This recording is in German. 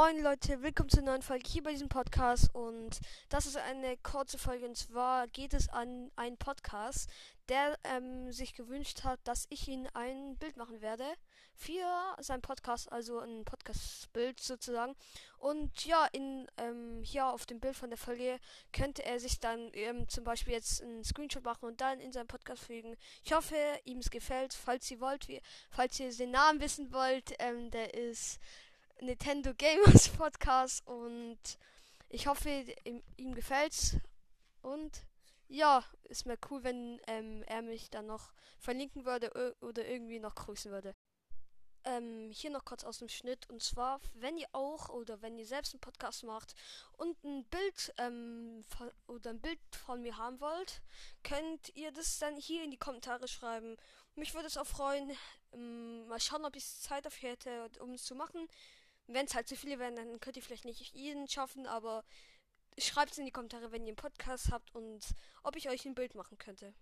Moin Leute, willkommen zur neuen Folge hier bei diesem Podcast und das ist eine kurze Folge und zwar geht es an einen Podcast, der ähm, sich gewünscht hat, dass ich ihn ein Bild machen werde für seinen Podcast, also ein Podcast-Bild sozusagen. Und ja, in ähm, hier auf dem Bild von der Folge könnte er sich dann ähm, zum Beispiel jetzt einen Screenshot machen und dann in seinen Podcast fügen. Ich hoffe, ihm es gefällt. Falls ihr wollt, wie, falls ihr den Namen wissen wollt, ähm, der ist Nintendo Gamers Podcast und ich hoffe, ihm, ihm gefällt's. Und ja, ist mir cool, wenn ähm, er mich dann noch verlinken würde oder irgendwie noch grüßen würde. Ähm, hier noch kurz aus dem Schnitt. Und zwar, wenn ihr auch oder wenn ihr selbst einen Podcast macht und ein Bild ähm, oder ein Bild von mir haben wollt, könnt ihr das dann hier in die Kommentare schreiben. Mich würde es auch freuen. Ähm, mal schauen, ob ich Zeit dafür hätte, um es zu machen. Wenn es halt zu viele werden, dann könnt ihr vielleicht nicht jeden schaffen, aber schreibt es in die Kommentare, wenn ihr einen Podcast habt und ob ich euch ein Bild machen könnte.